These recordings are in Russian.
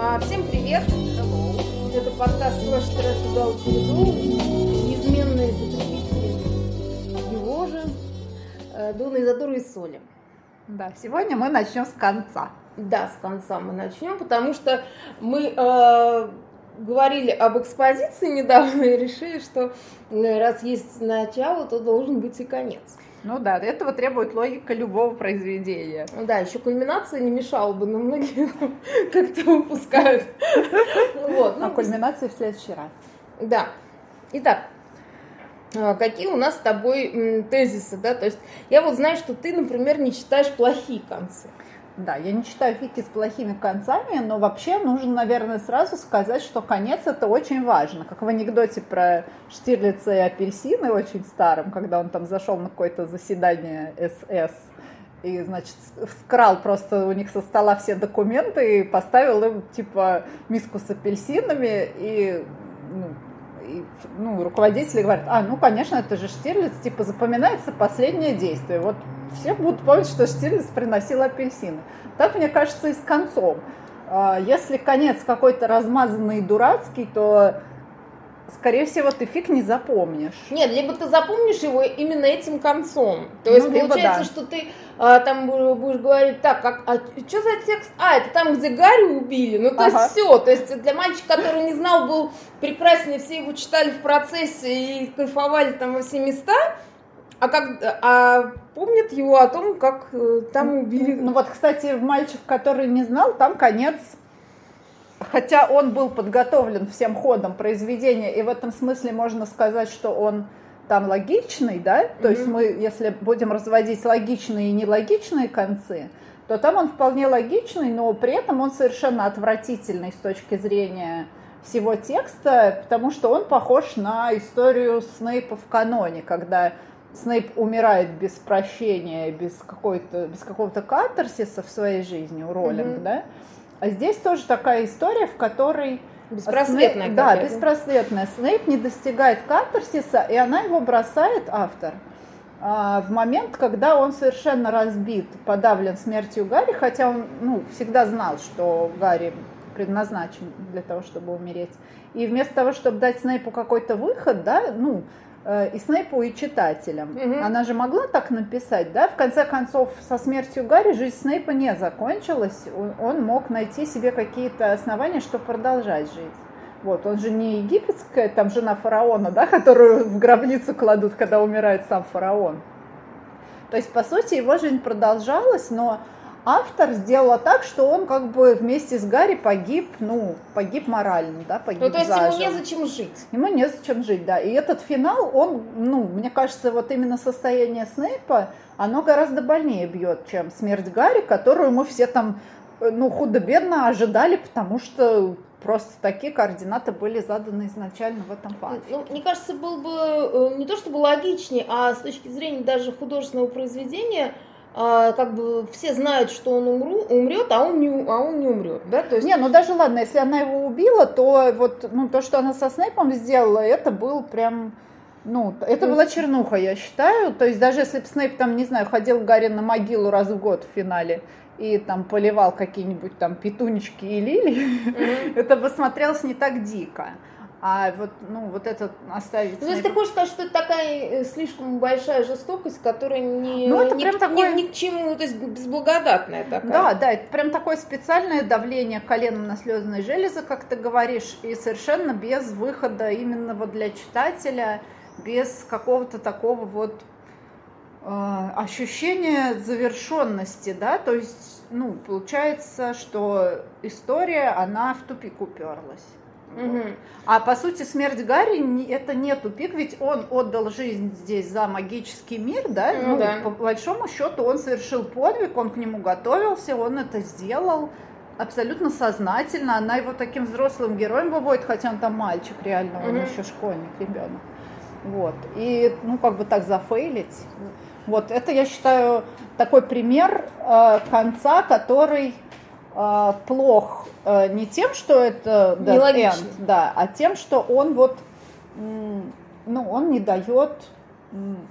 А, всем привет! Hello. Это подкаст «Слэш Трэш Удал Переду». Неизменные потребители его же э, Дуна Изодора и Соли. Да, сегодня мы начнем с конца. Да, с конца мы начнем, потому что мы э, говорили об экспозиции недавно и решили, что э, раз есть начало, то должен быть и конец. Ну да, этого требует логика любого произведения. Да, еще кульминация не мешала бы, но многие как-то выпускают. Вот, ну, а кульминация в следующий раз. Да. Итак, а, какие у нас с тобой тезисы, да? То есть я вот знаю, что ты, например, не читаешь плохие концы. Да, я не читаю фики с плохими концами, но вообще нужно, наверное, сразу сказать, что конец это очень важно. Как в анекдоте про Штирлица и апельсины очень старом, когда он там зашел на какое-то заседание СС и, значит, вкрал просто у них со стола все документы и поставил им, типа, миску с апельсинами и, ну, и, ну, руководители говорят, а, ну, конечно, это же Штирлиц, типа, запоминается последнее действие. Вот все будут помнить, что Штирлиц приносил апельсины. Так, мне кажется, и с концом. А, если конец какой-то размазанный и дурацкий, то скорее всего, ты фиг не запомнишь. Нет, либо ты запомнишь его именно этим концом. То есть ну, получается, да. что ты а, там будешь говорить, так, как, а что за текст? А, это там, где Гарри убили. Ну, то ага. есть все. То есть для мальчика, который не знал, был прекрасный, все его читали в процессе и кайфовали там во все места. А как, а помнят его о том, как э, там убили? Ну вот, кстати, мальчик, который не знал, там конец хотя он был подготовлен всем ходом произведения, и в этом смысле можно сказать, что он там логичный, да, mm-hmm. то есть мы, если будем разводить логичные и нелогичные концы, то там он вполне логичный, но при этом он совершенно отвратительный с точки зрения всего текста, потому что он похож на историю Снейпа в каноне, когда Снейп умирает без прощения, без, какой-то, без какого-то катарсиса в своей жизни у Роллинг, mm-hmm. да, а здесь тоже такая история, в которой Беспросветная. Снейп, да, беспросветная. Снейп не достигает катарсиса, и она его бросает, автор, а, в момент, когда он совершенно разбит, подавлен смертью Гарри, хотя он ну, всегда знал, что Гарри предназначен для того, чтобы умереть. И вместо того, чтобы дать Снейпу какой-то выход, да, ну, и Снейпу, и читателям. Угу. Она же могла так написать, да? В конце концов, со смертью Гарри жизнь Снейпа не закончилась. Он мог найти себе какие-то основания, чтобы продолжать жить. Вот, он же не египетская, там жена фараона, да, которую в гробницу кладут, когда умирает сам фараон. То есть, по сути, его жизнь продолжалась, но автор сделала так, что он как бы вместе с Гарри погиб, ну, погиб морально, да, погиб Ну, то есть заживо. ему незачем жить. Ему незачем жить, да. И этот финал, он, ну, мне кажется, вот именно состояние Снейпа, оно гораздо больнее бьет, чем смерть Гарри, которую мы все там, ну, худо-бедно ожидали, потому что просто такие координаты были заданы изначально в этом факте. Ну, мне кажется, был бы э, не то чтобы логичнее, а с точки зрения даже художественного произведения – а, как бы все знают, что он умру, умрет, а он не, а он не умрет, да? То есть... Не, ну даже ладно, если она его убила, то вот ну, то, что она со Снейпом сделала, это был прям, ну, это была чернуха, я считаю. То есть даже если бы Снейп там, не знаю, ходил Гарри на могилу раз в год в финале и там поливал какие-нибудь там петунечки и лилии, mm-hmm. это бы смотрелось не так дико. А вот, ну, вот это оставить... Ну, то есть ты хочешь сказать, что это такая э, слишком большая жестокость, которая не, ну, это ни, прям такое... ни, ни к чему, то есть безблагодатная такая. Да, да, это прям такое специальное давление коленом на слезные железы, как ты говоришь, и совершенно без выхода именно вот для читателя, без какого-то такого вот э, ощущения завершенности, да, то есть, ну, получается, что история, она в тупик уперлась. Угу. А по сути смерть Гарри это не тупик, ведь он отдал жизнь здесь за магический мир, да? Ну, ну да. по большому счету он совершил подвиг, он к нему готовился, он это сделал абсолютно сознательно. Она его таким взрослым героем выводит, хотя он там мальчик, реально, он угу. еще школьник, ребенок. Вот. И, ну, как бы так зафейлить. Вот, это, я считаю, такой пример э, конца, который э, плох э, не тем, что это dead end, да, а тем, что он вот, ну, он не дает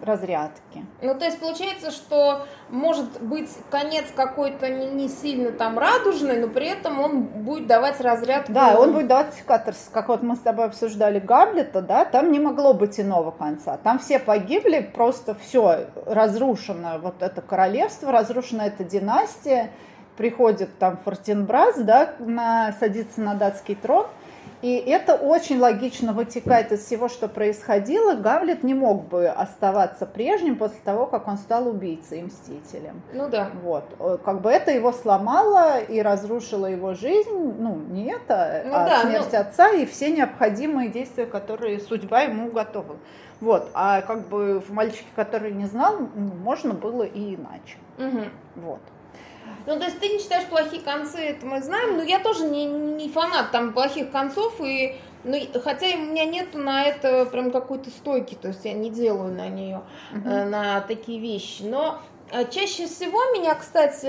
разрядки. Ну, то есть получается, что может быть конец какой-то не, не сильно там радужный, но при этом он будет давать разрядку. Да, он будет давать катарсис. Как вот мы с тобой обсуждали Гамлета, да, там не могло быть иного конца. Там все погибли, просто все разрушено, вот это королевство, разрушена эта династия, приходит там Фортенбрас, да, на, садится на датский трон, и это очень логично вытекает из всего, что происходило. Гамлет не мог бы оставаться прежним после того, как он стал убийцей и мстителем. Ну да. Вот. Э, как бы это его сломало и разрушило его жизнь. Ну, не это, ну, а да, смерть ну... отца и все необходимые действия, которые судьба ему готова. Вот. А как бы в мальчике, который не знал, можно было и иначе. Угу. Вот. Ну, то есть ты не считаешь плохие концы, это мы знаем, но я тоже не, не фанат там плохих концов, и, ну, хотя у меня нет на это прям какой-то стойки, то есть я не делаю на нее, uh-huh. э, на такие вещи, но э, Чаще всего меня, кстати,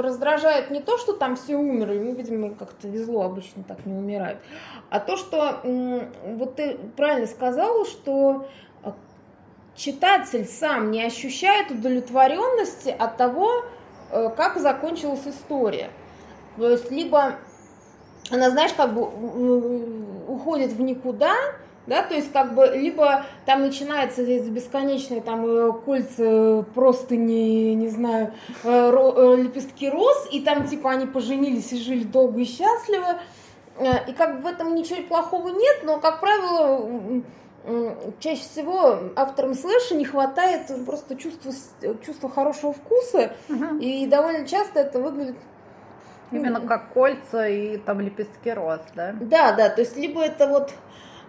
раздражает не то, что там все умерли, ну, видимо, как-то везло, обычно так не умирают, а то, что, вот ты правильно сказала, что э, читатель сам не ощущает удовлетворенности от того, как закончилась история. То есть либо она, знаешь, как бы уходит в никуда, да, то есть как бы либо там начинается здесь бесконечные там э, кольца просто не, не знаю, э, лепестки роз, и там типа они поженились и жили долго и счастливо, и как бы в этом ничего плохого нет, но, как правило, чаще всего авторам слэша не хватает просто чувства, чувства хорошего вкуса, угу. и довольно часто это выглядит Именно как кольца и там лепестки роз, да? Да, да, то есть либо это вот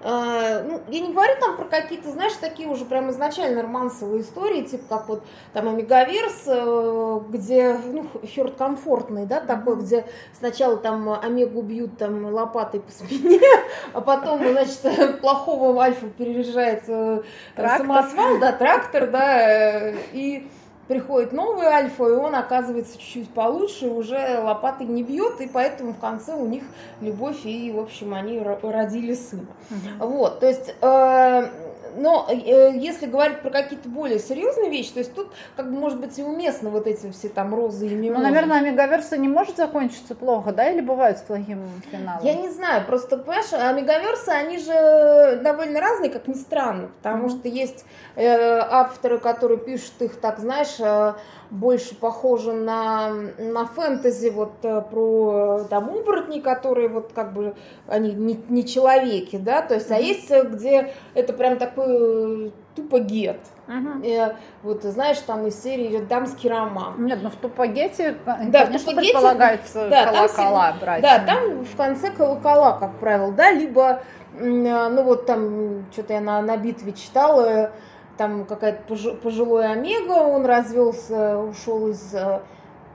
ну, я не говорю там про какие-то, знаешь, такие уже прям изначально романсовые истории, типа как вот там Омегаверс, э, где, ну, херт комфортный, да, такой, где сначала там Омегу бьют там лопатой по спине, а потом, значит, плохого Альфа переезжает э, самосвал, да, трактор, да, и приходит новый альфа, и он оказывается чуть-чуть получше, уже лопатой не бьет, и поэтому в конце у них любовь, и, в общем, они родили сына. Угу. Вот, то есть э, но э, если говорить про какие-то более серьезные вещи, то есть тут как бы может быть и уместно вот эти все там розы и мимозы. Ну, наверное, Омегаверса не может закончиться плохо, да, или бывает с плохим финалом? Я не знаю, просто, понимаешь, Омегаверсы, они же довольно разные, как ни странно, потому mm-hmm. что есть э, авторы, которые пишут их, так знаешь, э, больше похоже на, на фэнтези, вот э, про там оборотни, которые вот как бы, они не, не человеки, да, то есть, mm-hmm. а есть, э, где это прям такой э, тупо гет. Uh-huh. И, вот знаешь, там из серии дамский роман. Нет, ну в тупогете, да, конечно, в тупогете, предполагается да, колокола там, брать. Да, там в конце колокола, как правило, да, либо, ну вот там, что-то я на, на битве читала, там какая-то пожилой Омега, он развелся, ушел из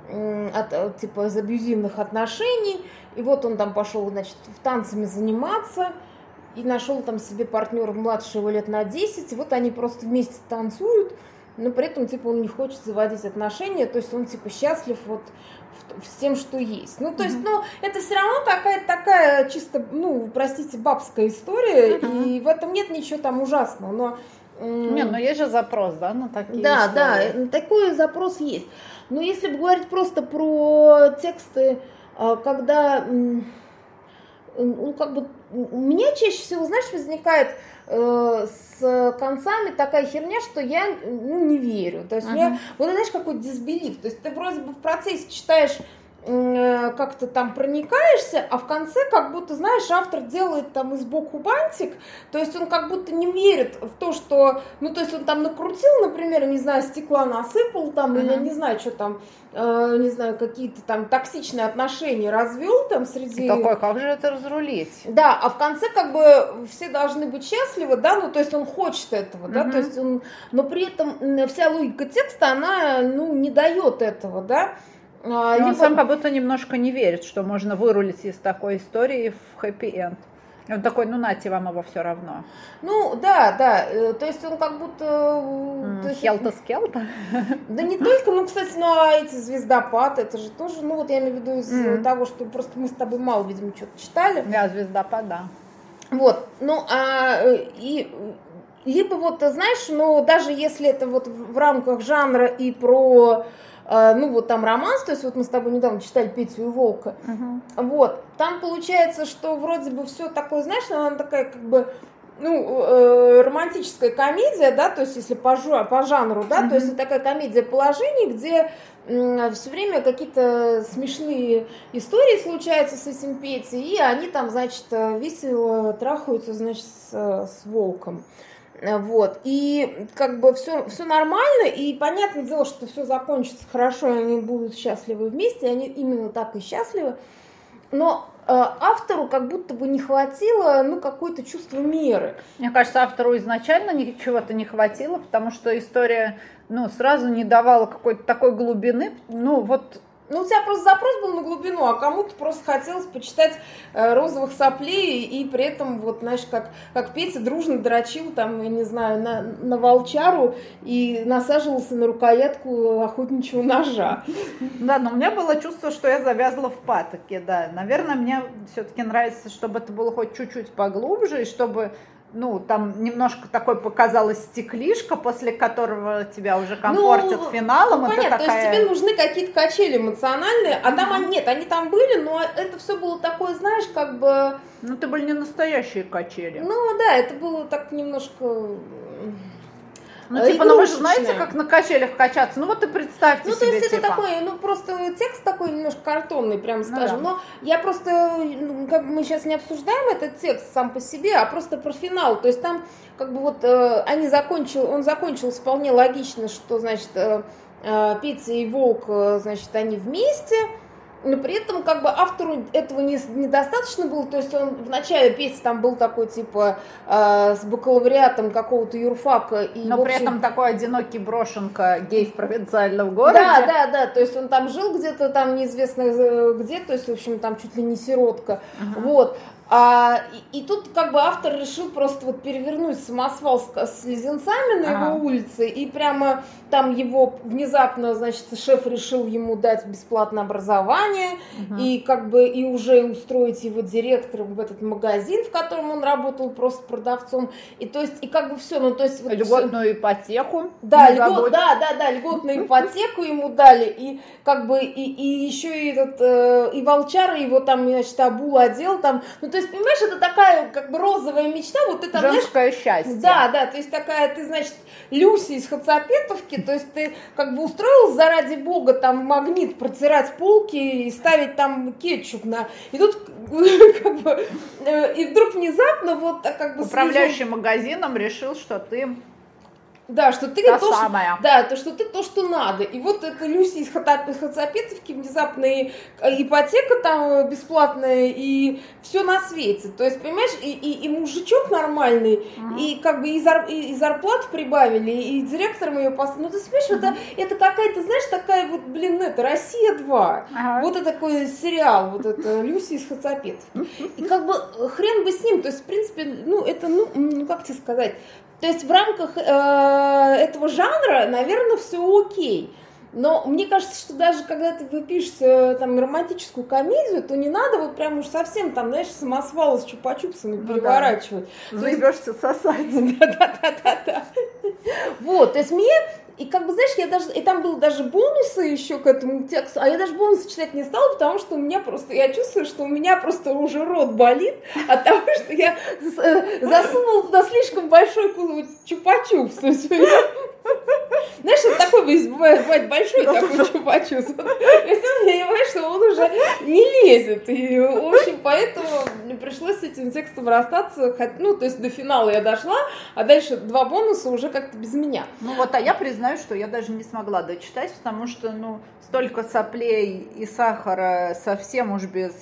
от, типа из абьюзивных отношений, и вот он там пошел, значит, в танцами заниматься, и нашел там себе партнера младшего лет на 10, и вот они просто вместе танцуют, но при этом, типа, он не хочет заводить отношения, то есть он, типа, счастлив вот с тем, что есть. Ну, то есть, ну, это все равно какая-то такая чисто, ну, простите, бабская история, uh-huh. и в этом нет ничего там ужасного, но не, но есть же запрос, да, на такие Да, истории. да, такой запрос есть. Но если бы говорить просто про тексты, а, когда, ну, как бы, у меня чаще всего, знаешь, возникает э, с концами такая херня, что я ну, не верю. То есть uh-huh. у меня, вот знаешь, какой дисбелив. То есть ты вроде бы в процессе читаешь как-то там проникаешься, а в конце как будто, знаешь, автор делает там из боку бантик, то есть он как будто не верит в то, что, ну, то есть он там накрутил, например, не знаю, стекла насыпал там, или не знаю, что там, э, не знаю, какие-то там токсичные отношения развел там среди... И такой, как же это разрулить? Да, а в конце как бы все должны быть счастливы, да, ну, то есть он хочет этого, да, то есть он, но при этом вся логика текста, она, ну, не дает этого, да, а, либо... Он сам как будто немножко не верит, что можно вырулить из такой истории в хэппи-энд. Он такой, ну нате вам его все равно. Ну да, да, э, то есть он как будто... Mm, Хелта-скелта? Да не только, ну, кстати, ну а эти звездопад, это же тоже, ну вот я имею в виду из mm. того, что просто мы с тобой мало, видимо, что-то читали. Да, звездопад, да. Вот, ну а э, и либо вот, знаешь, ну, даже если это вот в рамках жанра и про ну вот там романс, то есть вот мы с тобой недавно читали Петю и Волка, uh-huh. вот, там получается, что вроде бы все такое, знаешь, она такая как бы ну, э, романтическая комедия, да, то есть если по, по жанру, да, mm-hmm. то есть такая комедия положений, где э, все время какие-то смешные истории случаются с этим Петей, и они там, значит, весело трахаются, значит, с, с волком. Вот. И как бы все, все нормально, и понятное дело, что все закончится хорошо, и они будут счастливы вместе, и они именно так и счастливы. Но э, автору как будто бы не хватило, ну, какое-то чувство меры. Мне кажется, автору изначально ничего-то не хватило, потому что история, ну, сразу не давала какой-то такой глубины. Ну, вот ну, у тебя просто запрос был на глубину, а кому-то просто хотелось почитать э, розовых соплей, и при этом, вот, знаешь, как, как Петя дружно дрочил, там, я не знаю, на, на волчару и насаживался на рукоятку охотничьего ножа. Да, но у меня было чувство, что я завязла в патоке, да. Наверное, мне все-таки нравится, чтобы это было хоть чуть-чуть поглубже, и чтобы ну, там немножко такой показалась стеклишка, после которого тебя уже комфортят ну, финалом. Ну, понятно, такая... то есть тебе нужны какие-то качели эмоциональные, а mm-hmm. там они, нет, они там были, но это все было такое, знаешь, как бы... Ну, это были не настоящие качели. Ну, да, это было так немножко ну, типа, ну вы же знаете, как на качелях качаться. Ну вот и представьте Ну, себе, то есть типа. это такой, ну просто текст такой немножко картонный, прям скажем. Ну, да. Но я просто, ну, как бы мы сейчас не обсуждаем этот текст сам по себе, а просто про финал. То есть там как бы вот э, они закончил, он закончился вполне логично, что, значит, э, э, Пицца и Волк, э, значит, они вместе но при этом как бы автору этого не, недостаточно было, то есть он в начале песни там был такой типа э, с бакалавриатом какого-то юрфака. И, Но общем... при этом такой одинокий брошенка гей в провинциальном городе. Да, да, да, то есть он там жил где-то там неизвестно э, где, то есть в общем там чуть ли не сиротка, uh-huh. вот. А, и, и тут как бы автор решил просто вот перевернуть самосвал с, с лизенцами на ага. его улице, и прямо там его внезапно, значит, шеф решил ему дать бесплатное образование, ага. и как бы и уже устроить его директором в этот магазин, в котором он работал просто продавцом, и то есть, и как бы все, ну то есть... Вот льготную все... ипотеку. Да, льгот, да, да, да, льготную ипотеку ему дали, и как бы, и, и еще и этот, э, и волчара его там, значит, обул одел там, ну то есть, понимаешь, это такая как бы розовая мечта, вот это, Женское знаешь, счастье. Да, да, то есть такая, ты, значит, Люси из Хацапетовки, то есть ты как бы устроил заради бога там магнит протирать полки и ставить там кетчуп на... И тут как бы, э, и вдруг внезапно вот как бы... Управляющий магазином решил, что ты да, что ты Та то, самая. Что, да, то, что ты то, что надо. И вот это Люси из Хацапетовки, внезапная ипотека там бесплатная, и все на свете. То есть, понимаешь, и, и, и мужичок нормальный, uh-huh. и как бы и, зар, и, и зарплату прибавили, и директором ее поставили. Ну, ты понимаешь, uh-huh. это, это какая-то, знаешь, такая вот, блин, это Россия 2. Uh-huh. Вот это такой сериал, вот это Люси из Хацапетовки. И как бы хрен бы с ним, то есть, в принципе, ну, это, ну, ну как тебе сказать, то есть в рамках э, этого жанра, наверное, все окей. Но мне кажется, что даже когда ты выпишешь э, там романтическую комедию, то не надо вот прям уж совсем там, знаешь, самосвалы с чупа-чупсами ну, переворачивать. Да. Заебешься сосать. Да-да-да-да. Вот, то есть мне и как бы, знаешь, я даже, и там было даже бонусы еще к этому тексту, а я даже бонусы читать не стала, потому что у меня просто, я чувствую, что у меня просто уже рот болит от того, что я э, засунула туда слишком большой чупа-чупс. Знаешь, это такой бывает, большой такой чупа-чупс. То есть он понимает, что он уже не лезет. И, в общем, поэтому пришлось с этим текстом расстаться. Ну, то есть до финала я дошла, а дальше два бонуса уже как-то без меня. Ну вот, а я признаю, что я даже не смогла дочитать, потому что, ну, столько соплей и сахара совсем уж без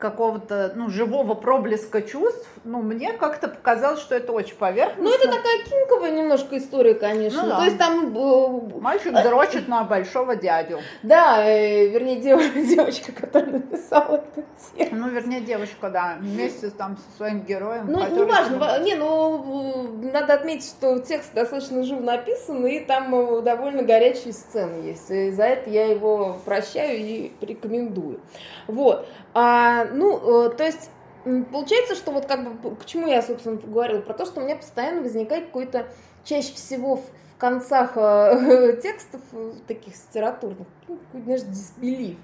какого-то ну, живого проблеска чувств, ну, мне как-то показалось, что это очень поверхностно. Ну, это такая кинковая немножко история, конечно. Ну, да. То есть там... Э, Мальчик э, дрочит на большого дядю. Да, э, вернее, дев, девочка, которая написала этот текст. Ну, вернее, девочка, да, вместе там со своим героем. Ну, не важно, не, ну, надо отметить, что текст достаточно живо написан, и там довольно горячие сцены есть. И за это я его прощаю и рекомендую. Вот. А, ну, э, то есть получается, что вот как бы, к чему я, собственно, говорила, про то, что у меня постоянно возникает какой-то, чаще всего в концах э, текстов э, таких литературных, ну, знаешь, дисбелив.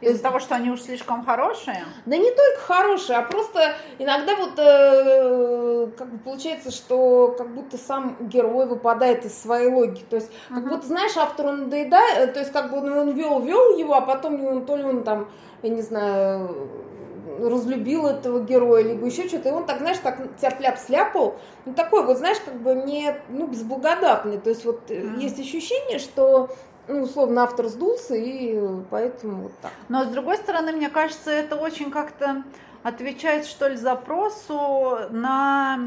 Из-за того, что они уж слишком хорошие? Да не только хорошие, а просто иногда вот э, как бы получается, что как будто сам герой выпадает из своей логики. То есть, как uh-huh. будто, знаешь, автору надоедает, то есть, как бы он, он вел, вел его, а потом он, то ли он там, я не знаю, разлюбил этого героя, либо еще что-то, и он так, знаешь, так тяп-ляп сляпал, ну такой вот, знаешь, как бы не, ну, безблагодатный, то есть вот mm-hmm. есть ощущение, что ну, условно, автор сдулся, и поэтому вот так. Но, с другой стороны, мне кажется, это очень как-то отвечает, что ли, запросу на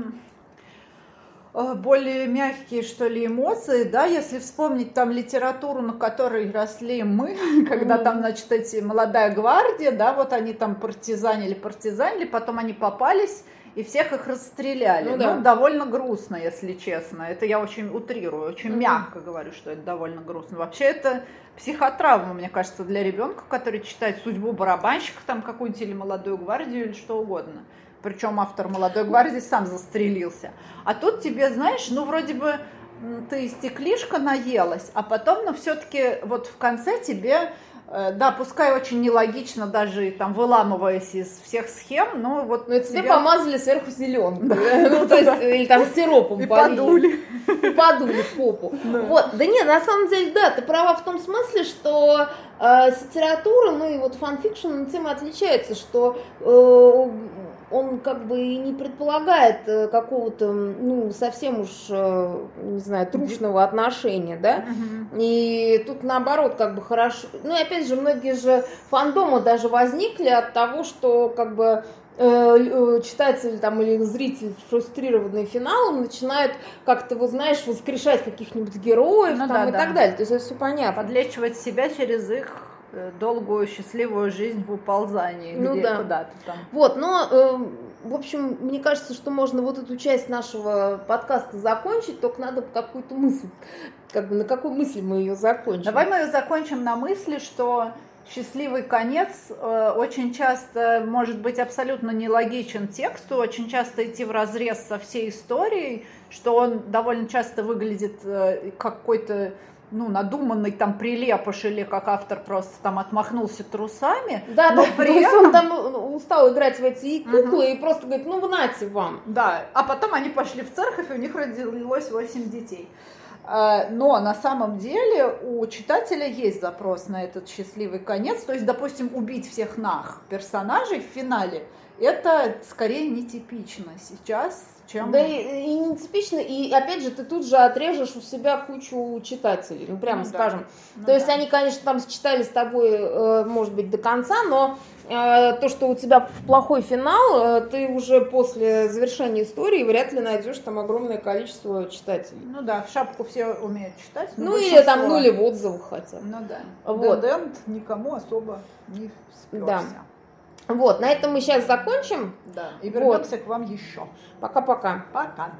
более мягкие, что ли, эмоции, да, если вспомнить там литературу, на которой росли мы, когда там, значит, эти молодая гвардия, да, вот они там партизанили, партизанили, потом они попались, и всех их расстреляли. Ну, да. ну довольно грустно, если честно. Это я очень утрирую, очень mm-hmm. мягко говорю, что это довольно грустно. Вообще это психотравма, мне кажется, для ребенка, который читает судьбу барабанщика, там какую-нибудь или молодую гвардию, или что угодно причем автор «Молодой гвардии» сам застрелился. А тут тебе, знаешь, ну вроде бы ты стеклишка наелась, а потом, ну все-таки вот в конце тебе э, да, пускай очень нелогично, даже там выламываясь из всех схем, но вот но тебе тебя... помазали сверху зеленку, ну то есть или там сиропом и подули, и подули в попу. Вот, да нет, на самом деле, да, ты права в том смысле, что э, литература, ну и вот фанфикшн тем отличается, что э, он как бы и не предполагает э, какого-то, ну, совсем уж, э, не знаю, трушного отношения, да, и тут наоборот как бы хорошо, ну, и опять же, многие же фандомы даже возникли от того, что как бы э, читатель там или зритель, фрустрированный финалом, начинают как-то, вы знаешь, воскрешать каких-нибудь героев ну, там, да, и да. так далее. То есть это все понятно. Подлечивать себя через их долгую счастливую жизнь в уползании ну, где, да. куда-то там. Вот, но э, в общем, мне кажется, что можно вот эту часть нашего подкаста закончить, только надо какую-то мысль, как бы на какой мысли мы ее закончим. Давай мы ее закончим на мысли, что счастливый конец э, очень часто может быть абсолютно нелогичен тексту, очень часто идти в разрез со всей историей, что он довольно часто выглядит э, как какой-то ну, надуманный там прилепыш или как автор просто там отмахнулся трусами. Да, но да, при этом... он там ну, устал играть в эти куклы угу. и просто говорит, ну, нате вам. Да, а потом они пошли в церковь, и у них родилось 8 детей. А, но на самом деле у читателя есть запрос на этот счастливый конец. То есть, допустим, убить всех нах персонажей в финале, это скорее нетипично сейчас чем... Да и, и нетипично, и опять же, ты тут же отрежешь у себя кучу читателей, ну прямо ну, скажем. Да. Ну, то есть они, конечно, там читали с тобой, э, может быть, до конца, но э, то, что у тебя плохой финал, э, ты уже после завершения истории вряд ли найдешь там огромное количество читателей. Ну да, в шапку все умеют читать. Ну или там, ну или в отзывах хотя Ну да. Вот. Dead никому особо не сперся. Да. Вот, на этом мы сейчас закончим. Да, и вернемся вот. к вам еще. Пока-пока. Пока. -пока. Пока.